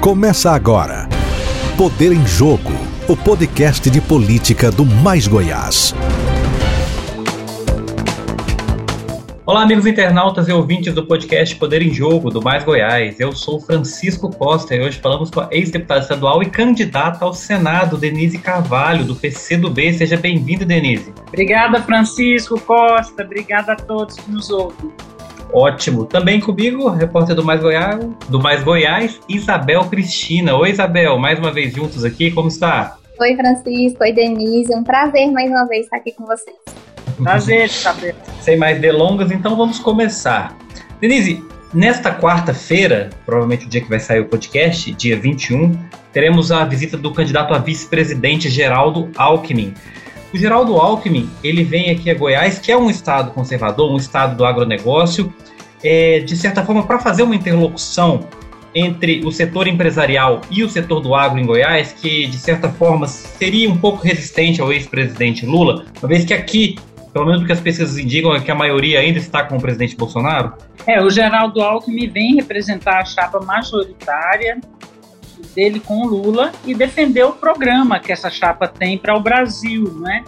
Começa agora. Poder em Jogo, o podcast de política do Mais Goiás. Olá, amigos internautas e ouvintes do podcast Poder em Jogo, do Mais Goiás. Eu sou Francisco Costa e hoje falamos com a ex-deputada estadual e candidata ao Senado, Denise Carvalho, do PCdoB. Seja bem-vinda, Denise. Obrigada, Francisco Costa. Obrigada a todos que nos ouvem. Ótimo. Também comigo, repórter do Mais Goiás, do Mais Goiás, Isabel Cristina. Oi, Isabel, mais uma vez juntos aqui, como está? Oi, Francisco. Oi, Denise. Um prazer mais uma vez estar aqui com vocês. Prazer, Isabel. Sem mais delongas, então vamos começar. Denise, nesta quarta-feira, provavelmente o dia que vai sair o podcast, dia 21, teremos a visita do candidato a vice-presidente Geraldo Alckmin. O Geraldo Alckmin, ele vem aqui a Goiás, que é um estado conservador, um estado do agronegócio, é, de certa forma, para fazer uma interlocução entre o setor empresarial e o setor do agro em Goiás, que de certa forma seria um pouco resistente ao ex-presidente Lula, uma vez que aqui pelo menos o que as pesquisas indicam é que a maioria ainda está com o presidente Bolsonaro? É, o Geraldo Alckmin vem representar a chapa majoritária dele com o Lula e defender o programa que essa chapa tem para o Brasil, né?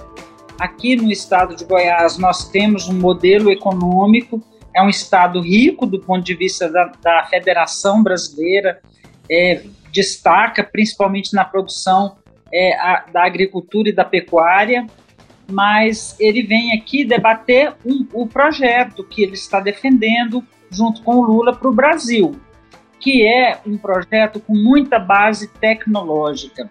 Aqui no estado de Goiás nós temos um modelo econômico, é um estado rico do ponto de vista da, da Federação Brasileira, é, destaca principalmente na produção é, a, da agricultura e da pecuária, mas ele vem aqui debater um, o projeto que ele está defendendo junto com o Lula para o Brasil, que é um projeto com muita base tecnológica.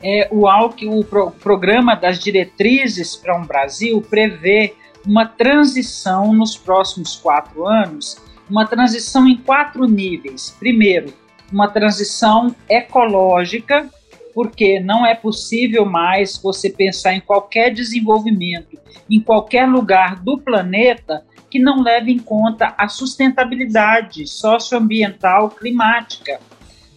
É, o, ALC, o pro, programa das diretrizes para um Brasil prevê uma transição nos próximos quatro anos, uma transição em quatro níveis. Primeiro, uma transição ecológica, porque não é possível mais você pensar em qualquer desenvolvimento em qualquer lugar do planeta que não leve em conta a sustentabilidade socioambiental climática.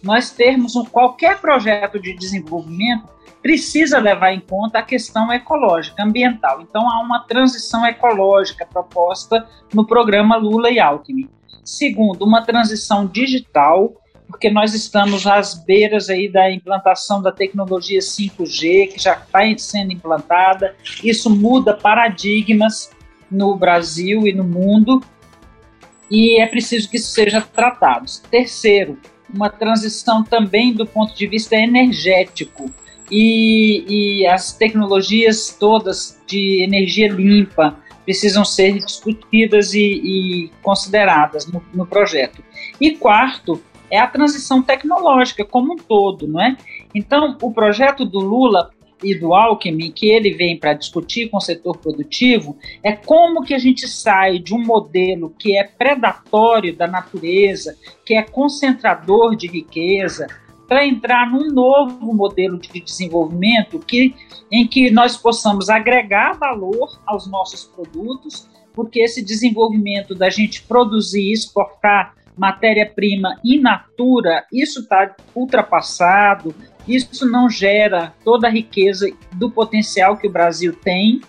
Nós termos um, qualquer projeto de desenvolvimento precisa levar em conta a questão ecológica, ambiental. Então há uma transição ecológica proposta no programa Lula e Alckmin. Segundo, uma transição digital porque nós estamos às beiras aí da implantação da tecnologia 5G, que já está sendo implantada. Isso muda paradigmas no Brasil e no mundo, e é preciso que isso seja tratado. Terceiro, uma transição também do ponto de vista energético. E, e as tecnologias todas de energia limpa precisam ser discutidas e, e consideradas no, no projeto. E quarto, é a transição tecnológica como um todo, não é? Então, o projeto do Lula e do Alckmin, que ele vem para discutir com o setor produtivo, é como que a gente sai de um modelo que é predatório da natureza, que é concentrador de riqueza, para entrar num novo modelo de desenvolvimento que, em que nós possamos agregar valor aos nossos produtos, porque esse desenvolvimento da gente produzir e exportar matéria-prima in natura, isso está ultrapassado, isso não gera toda a riqueza do potencial que o Brasil tem.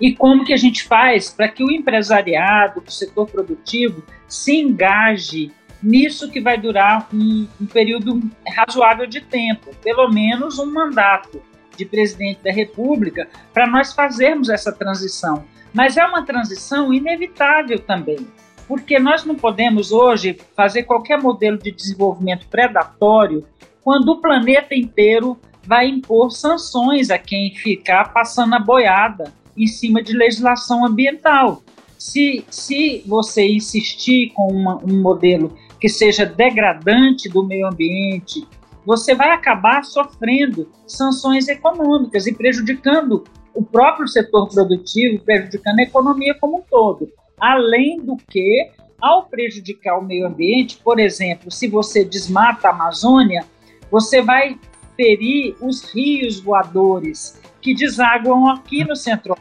E como que a gente faz para que o empresariado, o setor produtivo, se engaje nisso que vai durar um, um período razoável de tempo, pelo menos um mandato de presidente da República, para nós fazermos essa transição. Mas é uma transição inevitável também porque nós não podemos hoje fazer qualquer modelo de desenvolvimento predatório quando o planeta inteiro vai impor sanções a quem ficar passando a boiada em cima de legislação ambiental. Se, se você insistir com uma, um modelo que seja degradante do meio ambiente, você vai acabar sofrendo sanções econômicas e prejudicando o próprio setor produtivo, prejudicando a economia como um todo. Além do que, ao prejudicar o meio ambiente, por exemplo, se você desmata a Amazônia, você vai ferir os rios voadores que desaguam aqui no centro.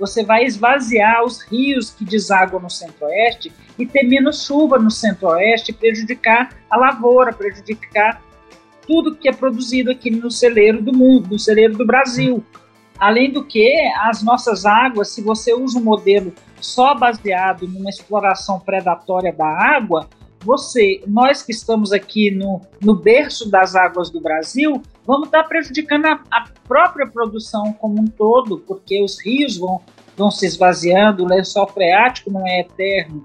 Você vai esvaziar os rios que desaguam no centro-oeste e ter menos chuva no centro-oeste, prejudicar a lavoura, prejudicar tudo que é produzido aqui no celeiro do mundo, no celeiro do Brasil. Além do que, as nossas águas, se você usa um modelo só baseado numa exploração predatória da água, você, nós que estamos aqui no, no berço das águas do Brasil, vamos estar prejudicando a, a própria produção como um todo, porque os rios vão, vão se esvaziando, o lençol freático não é eterno.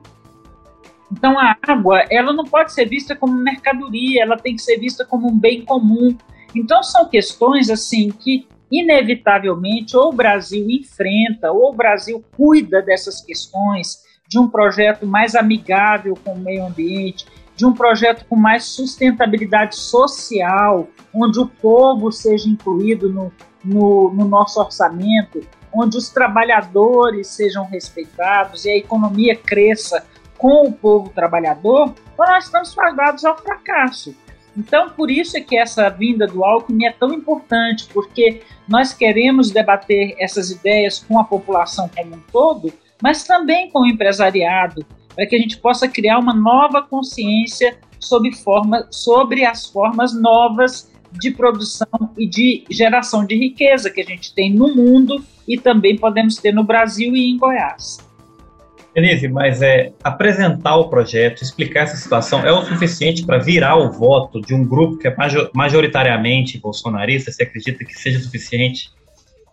Então a água, ela não pode ser vista como mercadoria, ela tem que ser vista como um bem comum. Então são questões assim que inevitavelmente ou o Brasil enfrenta, ou o Brasil cuida dessas questões de um projeto mais amigável com o meio ambiente, de um projeto com mais sustentabilidade social, onde o povo seja incluído no, no, no nosso orçamento, onde os trabalhadores sejam respeitados e a economia cresça com o povo trabalhador, nós estamos fadados ao fracasso. Então, por isso é que essa vinda do Alckmin é tão importante, porque nós queremos debater essas ideias com a população como um todo, mas também com o empresariado, para que a gente possa criar uma nova consciência sobre, forma, sobre as formas novas de produção e de geração de riqueza que a gente tem no mundo e também podemos ter no Brasil e em Goiás. Denise, mas é apresentar o projeto, explicar essa situação é o suficiente para virar o voto de um grupo que é majoritariamente bolsonarista? Você acredita que seja suficiente?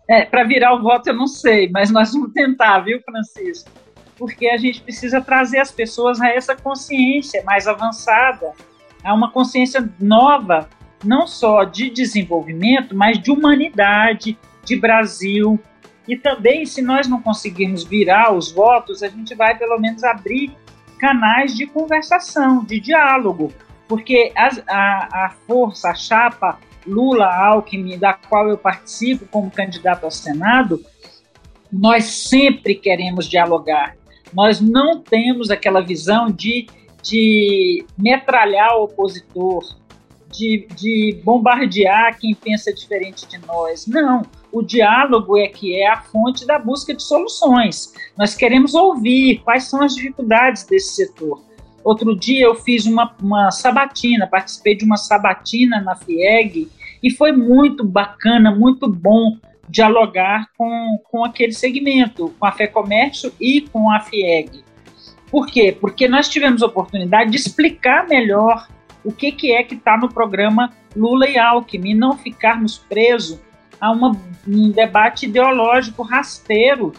É, para virar o voto eu não sei, mas nós vamos tentar, viu, Francisco? Porque a gente precisa trazer as pessoas a essa consciência mais avançada, a uma consciência nova, não só de desenvolvimento, mas de humanidade, de Brasil. E também, se nós não conseguirmos virar os votos, a gente vai pelo menos abrir canais de conversação, de diálogo, porque a, a, a força, a chapa Lula Alckmin, da qual eu participo como candidato ao Senado, nós sempre queremos dialogar. Nós não temos aquela visão de, de metralhar o opositor, de, de bombardear quem pensa diferente de nós. Não. O diálogo é que é a fonte da busca de soluções. Nós queremos ouvir quais são as dificuldades desse setor. Outro dia eu fiz uma, uma sabatina, participei de uma sabatina na FIEG e foi muito bacana, muito bom dialogar com, com aquele segmento, com a Fé Comércio e com a FIEG. Por quê? Porque nós tivemos a oportunidade de explicar melhor o que, que é que está no programa Lula e Alckmin, não ficarmos presos a uma, um debate ideológico rasteiro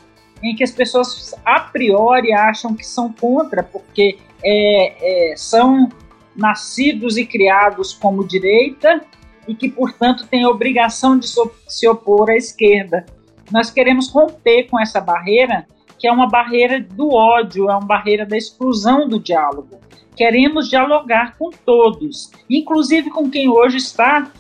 em que as pessoas a priori acham que são contra, porque é, é, são nascidos e criados como direita e que, portanto, têm a obrigação de se opor à esquerda. Nós queremos romper com essa barreira, que é uma barreira do ódio, é uma barreira da exclusão do diálogo. Queremos dialogar com todos, inclusive com quem hoje está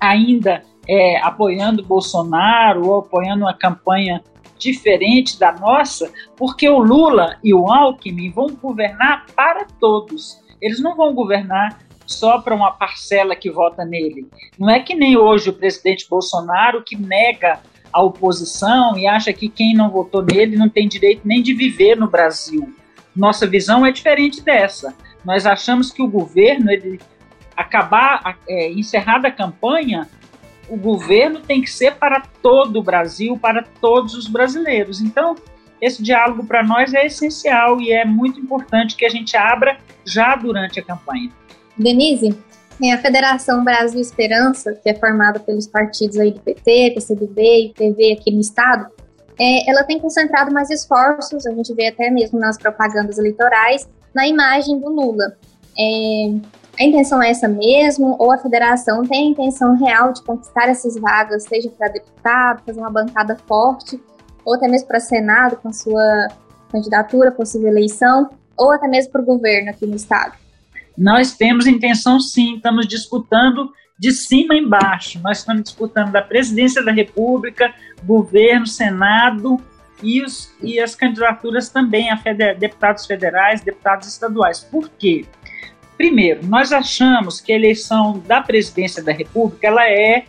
ainda é, apoiando Bolsonaro ou apoiando uma campanha diferente da nossa, porque o Lula e o Alckmin vão governar para todos. Eles não vão governar só para uma parcela que vota nele. Não é que nem hoje o presidente Bolsonaro que nega a oposição e acha que quem não votou nele não tem direito nem de viver no Brasil. Nossa visão é diferente dessa. Nós achamos que o governo, ele acabar, é, encerrada a campanha, o governo tem que ser para todo o Brasil, para todos os brasileiros. Então, esse diálogo para nós é essencial e é muito importante que a gente abra já durante a campanha. Denise, a Federação Brasil Esperança, que é formada pelos partidos aí do PT, PCdoB e PV aqui no estado, é, ela tem concentrado mais esforços, a gente vê até mesmo nas propagandas eleitorais, na imagem do Lula. É, a intenção é essa mesmo? Ou a federação tem a intenção real de conquistar essas vagas, seja para deputado, fazer uma bancada forte, ou até mesmo para Senado, com sua candidatura, possível eleição, ou até mesmo para o governo aqui no estado? Nós temos intenção sim, estamos disputando de cima embaixo. Nós estamos disputando da presidência da República, governo, Senado e, os, e as candidaturas também a feder, deputados federais, deputados estaduais. Por quê? Primeiro, nós achamos que a eleição da presidência da República ela é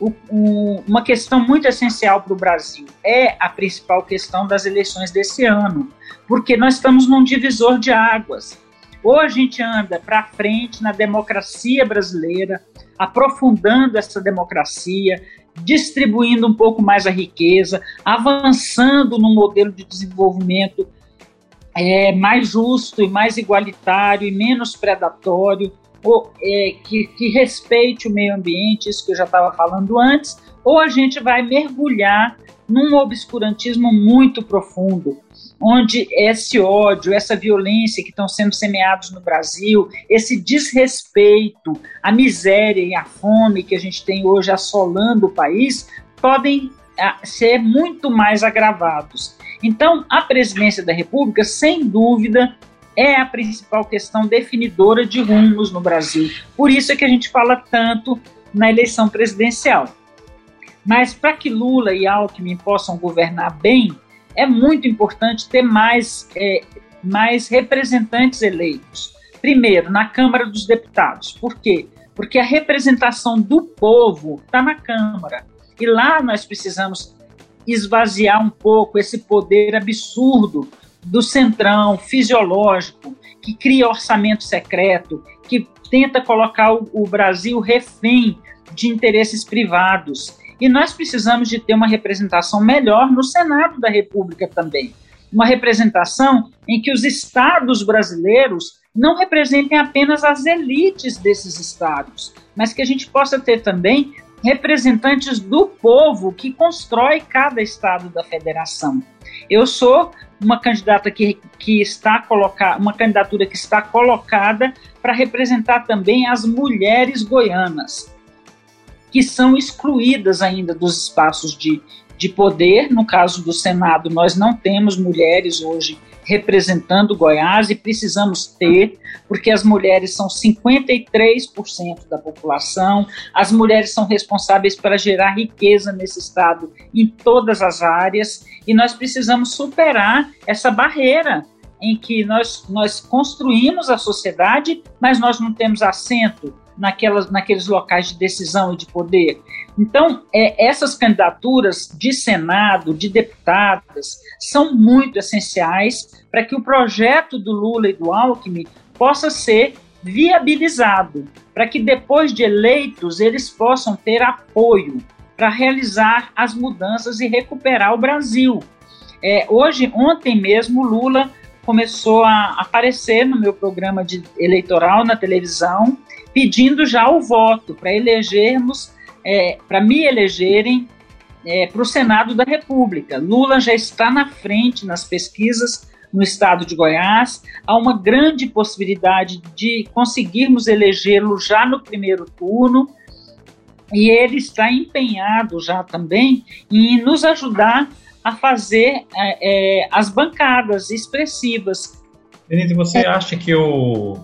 o, o, uma questão muito essencial para o Brasil. É a principal questão das eleições desse ano, porque nós estamos num divisor de águas. Ou a gente anda para frente na democracia brasileira, aprofundando essa democracia, distribuindo um pouco mais a riqueza, avançando no modelo de desenvolvimento é, mais justo e mais igualitário e menos predatório, ou, é, que, que respeite o meio ambiente, isso que eu já estava falando antes, ou a gente vai mergulhar num obscurantismo muito profundo, onde esse ódio, essa violência que estão sendo semeados no Brasil, esse desrespeito, a miséria e a fome que a gente tem hoje assolando o país, podem ah, ser muito mais agravados. Então, a presidência da República, sem dúvida, é a principal questão definidora de rumos no Brasil. Por isso é que a gente fala tanto na eleição presidencial. Mas para que Lula e Alckmin possam governar bem, é muito importante ter mais, é, mais representantes eleitos. Primeiro, na Câmara dos Deputados. Por quê? Porque a representação do povo está na Câmara. E lá nós precisamos esvaziar um pouco esse poder absurdo do centrão fisiológico que cria orçamento secreto, que tenta colocar o, o Brasil refém de interesses privados. E nós precisamos de ter uma representação melhor no Senado da República também. Uma representação em que os estados brasileiros não representem apenas as elites desses estados, mas que a gente possa ter também representantes do povo que constrói cada estado da federação. Eu sou uma candidata que, que está colocada, uma candidatura que está colocada para representar também as mulheres goianas, que são excluídas ainda dos espaços de, de poder. No caso do Senado, nós não temos mulheres hoje representando Goiás e precisamos ter, porque as mulheres são 53% da população, as mulheres são responsáveis para gerar riqueza nesse estado em todas as áreas e nós precisamos superar essa barreira em que nós, nós construímos a sociedade, mas nós não temos assento naquelas, naqueles locais de decisão e de poder. Então, é, essas candidaturas de Senado, de deputadas, são muito essenciais para que o projeto do Lula e do Alckmin possa ser viabilizado, para que depois de eleitos eles possam ter apoio para realizar as mudanças e recuperar o Brasil. É, hoje, ontem mesmo, Lula começou a aparecer no meu programa de eleitoral na televisão, pedindo já o voto para elegermos é, para me elegerem é, para o Senado da República. Lula já está na frente nas pesquisas no estado de Goiás. Há uma grande possibilidade de conseguirmos elegê-lo já no primeiro turno. E ele está empenhado já também em nos ajudar a fazer é, é as bancadas expressivas. Denise, você é. acha que o,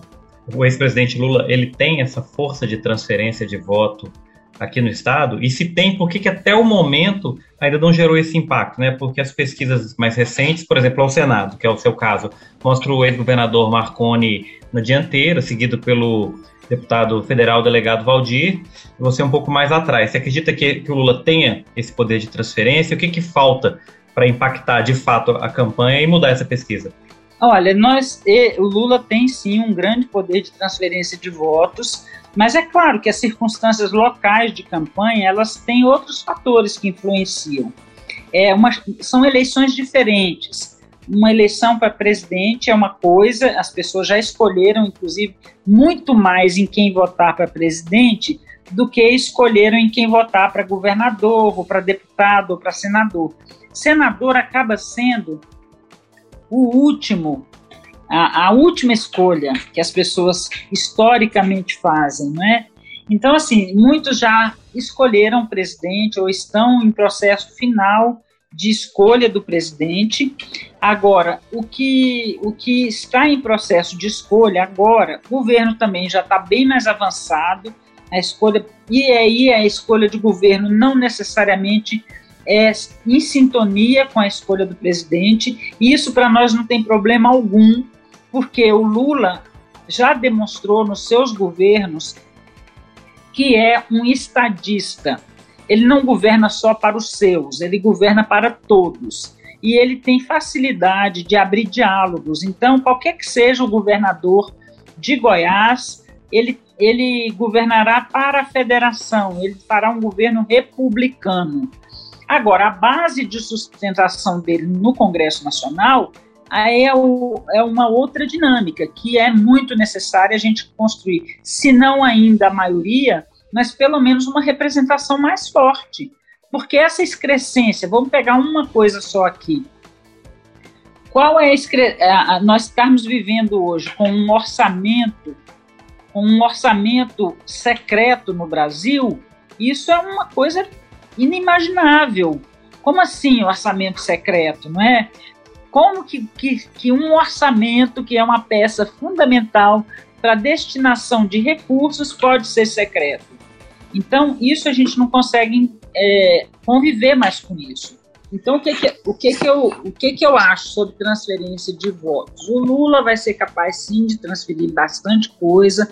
o ex-presidente Lula ele tem essa força de transferência de voto aqui no estado? E se tem, por que, que até o momento ainda não gerou esse impacto? Né? Porque as pesquisas mais recentes, por exemplo, ao Senado, que é o seu caso, mostra o ex-governador Marconi na dianteira, seguido pelo deputado federal delegado Valdir, e você um pouco mais atrás. Você acredita que, que o Lula tenha esse poder de transferência? O que, que falta para impactar de fato a campanha e mudar essa pesquisa? Olha, nós, o Lula tem sim um grande poder de transferência de votos, mas é claro que as circunstâncias locais de campanha elas têm outros fatores que influenciam. É uma, são eleições diferentes. Uma eleição para presidente é uma coisa, as pessoas já escolheram, inclusive, muito mais em quem votar para presidente do que escolheram em quem votar para governador, ou para deputado, ou para senador. Senador acaba sendo o último, a, a, última escolha que as pessoas historicamente fazem, não é? Então, assim, muitos já escolheram presidente ou estão em processo final de escolha do presidente. Agora, o que, o que está em processo de escolha agora, o governo também já está bem mais avançado, a escolha, e aí a escolha de governo não necessariamente é em sintonia com a escolha do presidente, e isso para nós não tem problema algum, porque o Lula já demonstrou nos seus governos que é um estadista. Ele não governa só para os seus, ele governa para todos. E ele tem facilidade de abrir diálogos. Então, qualquer que seja o governador de Goiás, ele, ele governará para a federação, ele fará um governo republicano. Agora, a base de sustentação dele no Congresso Nacional é, o, é uma outra dinâmica que é muito necessária a gente construir, se não ainda a maioria, mas pelo menos uma representação mais forte. Porque essa excrescência, vamos pegar uma coisa só aqui. Qual é a, nós estamos vivendo hoje com um orçamento, com um orçamento secreto no Brasil? Isso é uma coisa inimaginável. Como assim orçamento secreto, não é? Como que, que, que um orçamento, que é uma peça fundamental para destinação de recursos, pode ser secreto? Então, isso a gente não consegue é, conviver mais com isso. Então, o que que, o que que eu o que que eu acho sobre transferência de votos? O Lula vai ser capaz sim de transferir bastante coisa,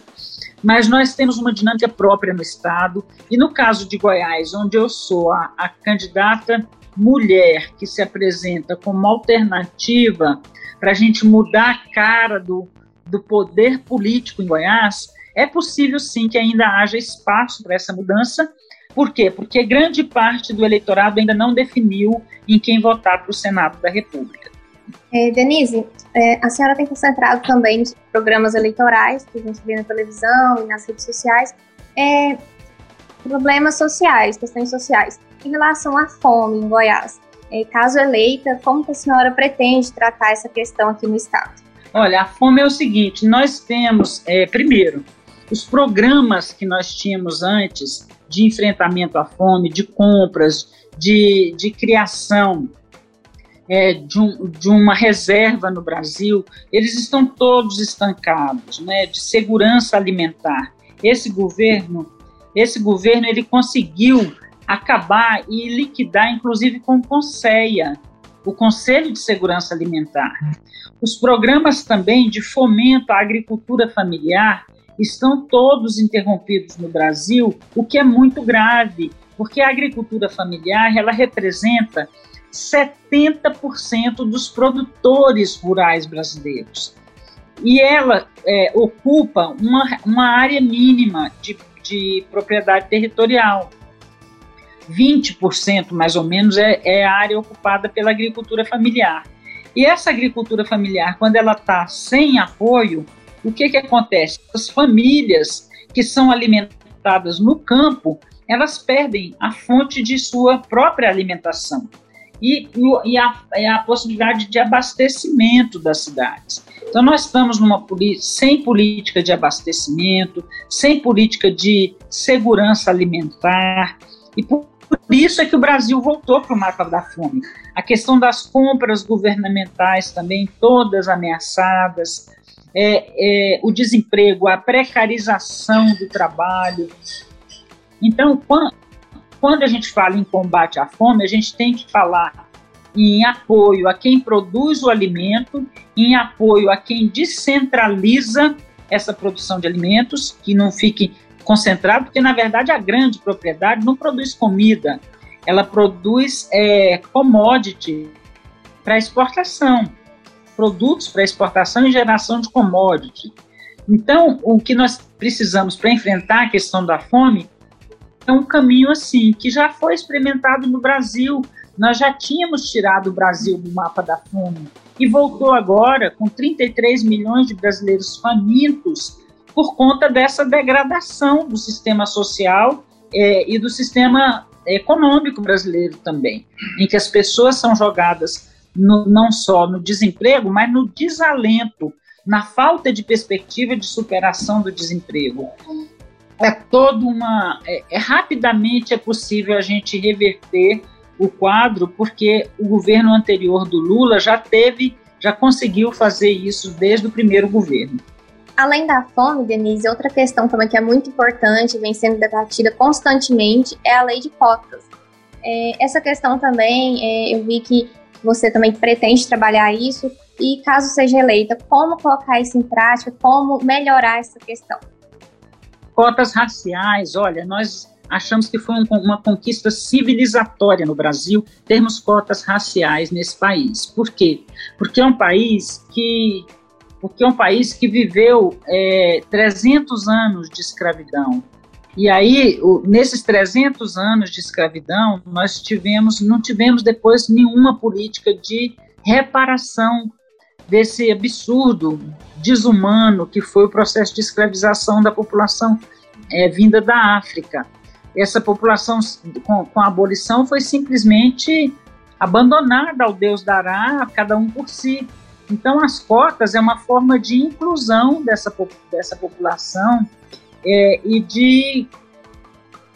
mas nós temos uma dinâmica própria no estado e no caso de Goiás, onde eu sou a, a candidata mulher que se apresenta como alternativa para a gente mudar a cara do, do poder político em Goiás, é possível sim que ainda haja espaço para essa mudança por quê? Porque grande parte do eleitorado ainda não definiu em quem votar para o Senado da República. É, Denise, é, a senhora tem concentrado também nos programas eleitorais que a gente vê na televisão e nas redes sociais, é, problemas sociais, questões sociais. Em relação à fome em Goiás, é, caso eleita, como que a senhora pretende tratar essa questão aqui no estado? Olha, a fome é o seguinte: nós temos, é, primeiro, os programas que nós tínhamos antes de enfrentamento à fome, de compras, de, de criação é, de, um, de, uma reserva no Brasil, eles estão todos estancados, né, de segurança alimentar. Esse governo, esse governo, ele conseguiu acabar e liquidar, inclusive com o CONSEA, o Conselho de Segurança Alimentar. Os programas também de fomento à agricultura familiar, estão todos interrompidos no Brasil, o que é muito grave, porque a agricultura familiar ela representa 70% dos produtores rurais brasileiros. E ela é, ocupa uma, uma área mínima de, de propriedade territorial. 20% mais ou menos é, é a área ocupada pela agricultura familiar. E essa agricultura familiar, quando ela está sem apoio, o que, que acontece? As famílias que são alimentadas no campo, elas perdem a fonte de sua própria alimentação e, e, a, e a, possibilidade de abastecimento das cidades. Então, nós estamos numa sem política de abastecimento, sem política de segurança alimentar, e por, por isso é que o Brasil voltou para o mapa da fome. A questão das compras governamentais também, todas ameaçadas, é, é, o desemprego, a precarização do trabalho. Então, quando, quando a gente fala em combate à fome, a gente tem que falar em apoio a quem produz o alimento, em apoio a quem descentraliza essa produção de alimentos, que não fique concentrado, porque na verdade a grande propriedade não produz comida, ela produz é, commodity para exportação produtos para exportação e geração de commodity. Então, o que nós precisamos para enfrentar a questão da fome é um caminho assim, que já foi experimentado no Brasil. Nós já tínhamos tirado o Brasil do mapa da fome e voltou agora com 33 milhões de brasileiros famintos por conta dessa degradação do sistema social é, e do sistema econômico brasileiro também, em que as pessoas são jogadas no, não só no desemprego, mas no desalento, na falta de perspectiva de superação do desemprego. É toda uma. É, é, rapidamente é possível a gente reverter o quadro, porque o governo anterior do Lula já teve, já conseguiu fazer isso desde o primeiro governo. Além da fome, Denise, outra questão também que é muito importante, vem sendo debatida constantemente, é a lei de cotas. É, essa questão também, é, eu vi que você também pretende trabalhar isso e caso seja eleita, como colocar isso em prática, como melhorar essa questão? Cotas raciais, olha, nós achamos que foi um, uma conquista civilizatória no Brasil termos cotas raciais nesse país. Por quê? Porque é um país que porque é um país que viveu é, 300 anos de escravidão, e aí, o, nesses 300 anos de escravidão, nós tivemos, não tivemos depois nenhuma política de reparação desse absurdo desumano que foi o processo de escravização da população é, vinda da África. Essa população, com, com a abolição, foi simplesmente abandonada ao Deus dará, cada um por si. Então, as cotas é uma forma de inclusão dessa, dessa população é, e de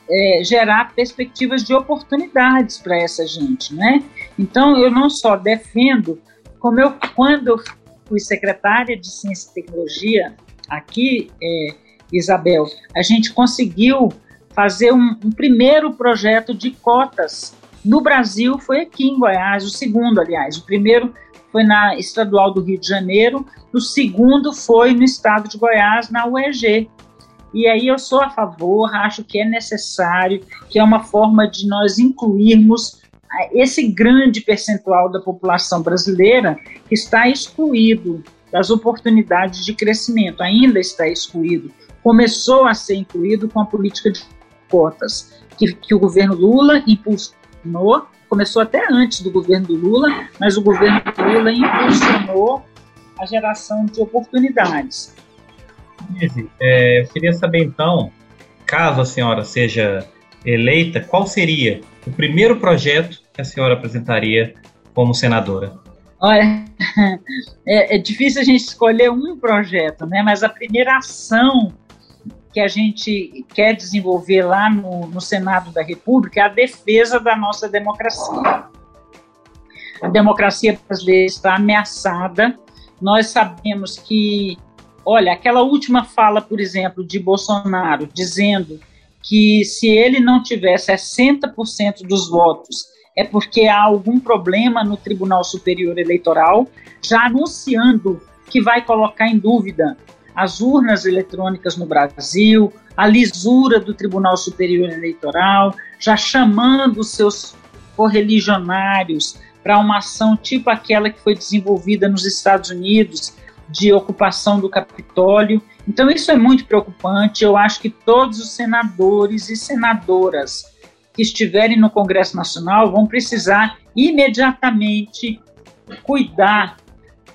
é, gerar perspectivas de oportunidades para essa gente, né? Então, eu não só defendo, como eu, quando eu fui secretária de Ciência e Tecnologia aqui, é, Isabel, a gente conseguiu fazer um, um primeiro projeto de cotas no Brasil, foi aqui em Goiás, o segundo, aliás. O primeiro foi na Estadual do Rio de Janeiro, o segundo foi no estado de Goiás, na UEG. E aí eu sou a favor, acho que é necessário, que é uma forma de nós incluirmos esse grande percentual da população brasileira está excluído das oportunidades de crescimento, ainda está excluído. Começou a ser incluído com a política de cotas, que, que o governo Lula impulsionou, começou até antes do governo do Lula, mas o governo Lula impulsionou a geração de oportunidades. É, eu queria saber então, caso a senhora seja eleita, qual seria o primeiro projeto que a senhora apresentaria como senadora? Olha, é, é, difícil a gente escolher um projeto, né? Mas a primeira ação que a gente quer desenvolver lá no, no Senado da República é a defesa da nossa democracia. A democracia brasileira está ameaçada. Nós sabemos que Olha, aquela última fala, por exemplo, de Bolsonaro, dizendo que se ele não tiver 60% dos votos, é porque há algum problema no Tribunal Superior Eleitoral, já anunciando que vai colocar em dúvida as urnas eletrônicas no Brasil, a lisura do Tribunal Superior Eleitoral, já chamando seus correligionários para uma ação tipo aquela que foi desenvolvida nos Estados Unidos de ocupação do Capitólio. Então, isso é muito preocupante. Eu acho que todos os senadores e senadoras que estiverem no Congresso Nacional vão precisar imediatamente cuidar,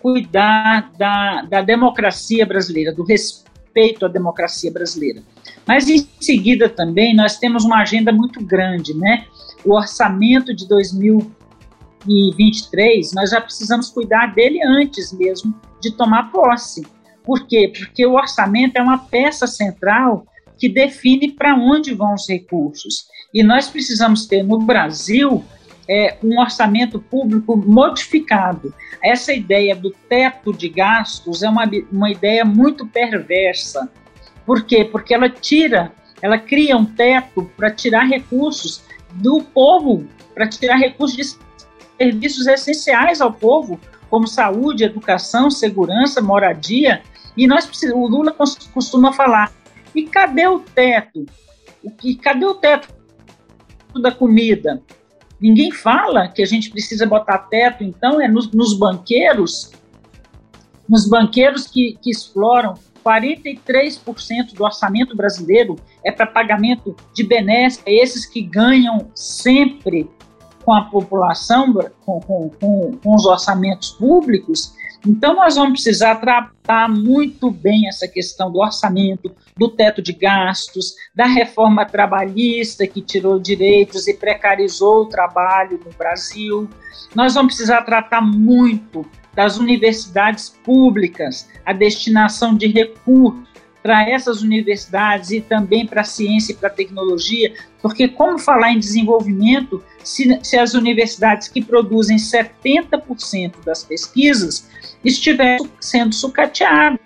cuidar da, da democracia brasileira, do respeito à democracia brasileira. Mas em seguida também nós temos uma agenda muito grande, né? O orçamento de 2023, nós já precisamos cuidar dele antes mesmo de tomar posse. Por quê? Porque o orçamento é uma peça central que define para onde vão os recursos. E nós precisamos ter no Brasil é, um orçamento público modificado. Essa ideia do teto de gastos é uma, uma ideia muito perversa. Por quê? Porque ela tira, ela cria um teto para tirar recursos do povo, para tirar recursos de serviços essenciais ao povo, como saúde, educação, segurança, moradia, e nós precisamos, o Lula costuma falar, e cadê o teto? O que, cadê o teto da comida? Ninguém fala que a gente precisa botar teto, então, é nos, nos banqueiros, nos banqueiros que, que exploram 43% do orçamento brasileiro é para pagamento de benesses, esses que ganham sempre com a população, com, com, com, com os orçamentos públicos, então nós vamos precisar tratar muito bem essa questão do orçamento, do teto de gastos, da reforma trabalhista que tirou direitos e precarizou o trabalho no Brasil. Nós vamos precisar tratar muito das universidades públicas, a destinação de recursos para essas universidades e também para a ciência e para a tecnologia, porque como falar em desenvolvimento se, se as universidades que produzem 70% das pesquisas estiverem sendo sucateadas?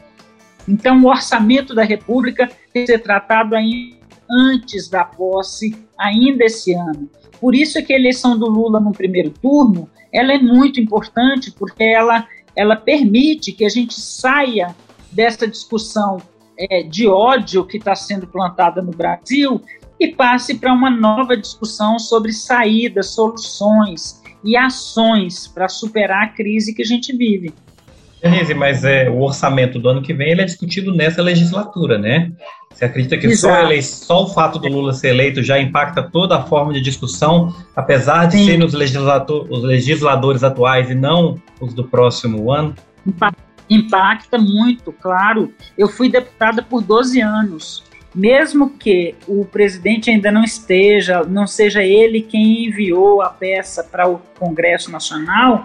Então, o orçamento da República tem que ser tratado ainda antes da posse, ainda esse ano. Por isso é que a eleição do Lula no primeiro turno, ela é muito importante, porque ela, ela permite que a gente saia dessa discussão é, de ódio que está sendo plantada no Brasil e passe para uma nova discussão sobre saídas, soluções e ações para superar a crise que a gente vive. Denise, mas é, o orçamento do ano que vem ele é discutido nessa legislatura, né? Você acredita que só, ele, só, o fato do Lula ser eleito já impacta toda a forma de discussão, apesar de Sim. serem os, legislador, os legisladores atuais e não os do próximo ano? Impacta muito, claro. Eu fui deputada por 12 anos. Mesmo que o presidente ainda não esteja, não seja ele quem enviou a peça para o Congresso Nacional,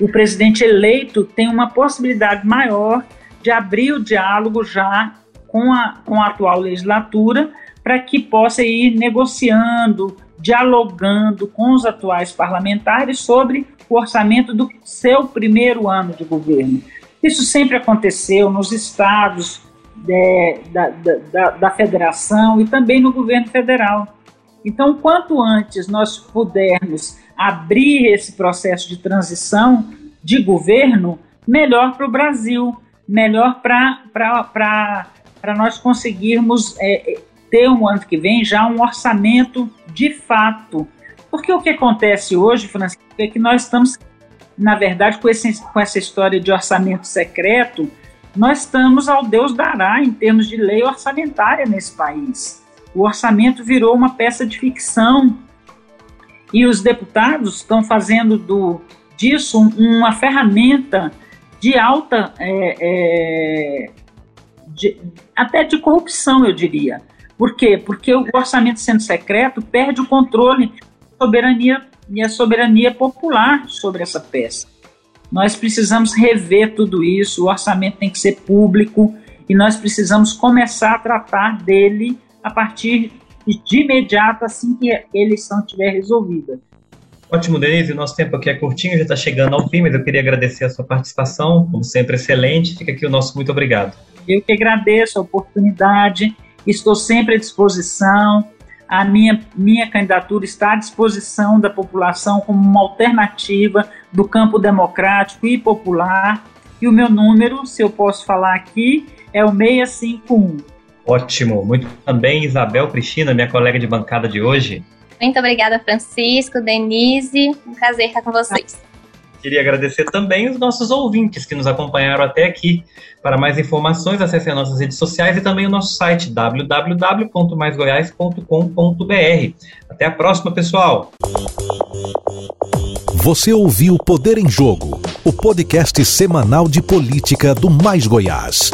o presidente eleito tem uma possibilidade maior de abrir o diálogo já com a, com a atual legislatura para que possa ir negociando, dialogando com os atuais parlamentares sobre o orçamento do seu primeiro ano de governo. Isso sempre aconteceu nos estados de, da, da, da federação e também no governo federal. Então, quanto antes nós pudermos abrir esse processo de transição de governo, melhor para o Brasil, melhor para nós conseguirmos é, é, ter um ano que vem já um orçamento de fato. Porque o que acontece hoje, Francisco, é que nós estamos, na verdade, com, esse, com essa história de orçamento secreto, nós estamos ao Deus dará em termos de lei orçamentária nesse país. O orçamento virou uma peça de ficção e os deputados estão fazendo do, disso uma ferramenta de alta, é, é, de, até de corrupção, eu diria. Por quê? Porque o orçamento sendo secreto perde o controle soberania e a soberania popular sobre essa peça. Nós precisamos rever tudo isso, o orçamento tem que ser público e nós precisamos começar a tratar dele a partir de imediato, assim que a eleição estiver resolvida. Ótimo, Denise. O nosso tempo aqui é curtinho, já está chegando ao fim, mas eu queria agradecer a sua participação, como sempre, excelente. Fica aqui o nosso muito obrigado. Eu que agradeço a oportunidade, estou sempre à disposição. A minha, minha candidatura está à disposição da população como uma alternativa do campo democrático e popular. E o meu número, se eu posso falar aqui, é o 651. Ótimo. Muito também, Isabel Cristina, minha colega de bancada de hoje. Muito obrigada, Francisco, Denise. Um prazer estar com vocês. Queria agradecer também os nossos ouvintes que nos acompanharam até aqui. Para mais informações, acesse as nossas redes sociais e também o nosso site www.maisgoiás.com.br. Até a próxima, pessoal! Você ouviu Poder em Jogo, o podcast semanal de política do Mais Goiás.